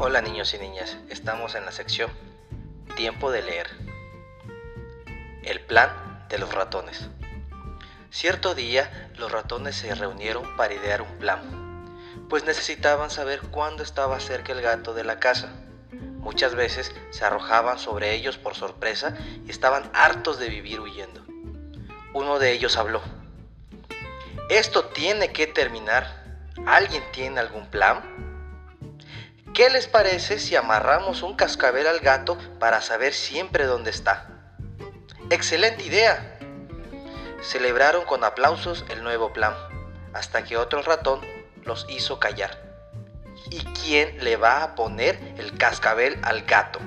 Hola niños y niñas, estamos en la sección Tiempo de leer. El plan de los ratones. Cierto día los ratones se reunieron para idear un plan, pues necesitaban saber cuándo estaba cerca el gato de la casa. Muchas veces se arrojaban sobre ellos por sorpresa y estaban hartos de vivir huyendo. Uno de ellos habló. Esto tiene que terminar. ¿Alguien tiene algún plan? ¿Qué les parece si amarramos un cascabel al gato para saber siempre dónde está? Excelente idea. Celebraron con aplausos el nuevo plan, hasta que otro ratón los hizo callar. ¿Y quién le va a poner el cascabel al gato?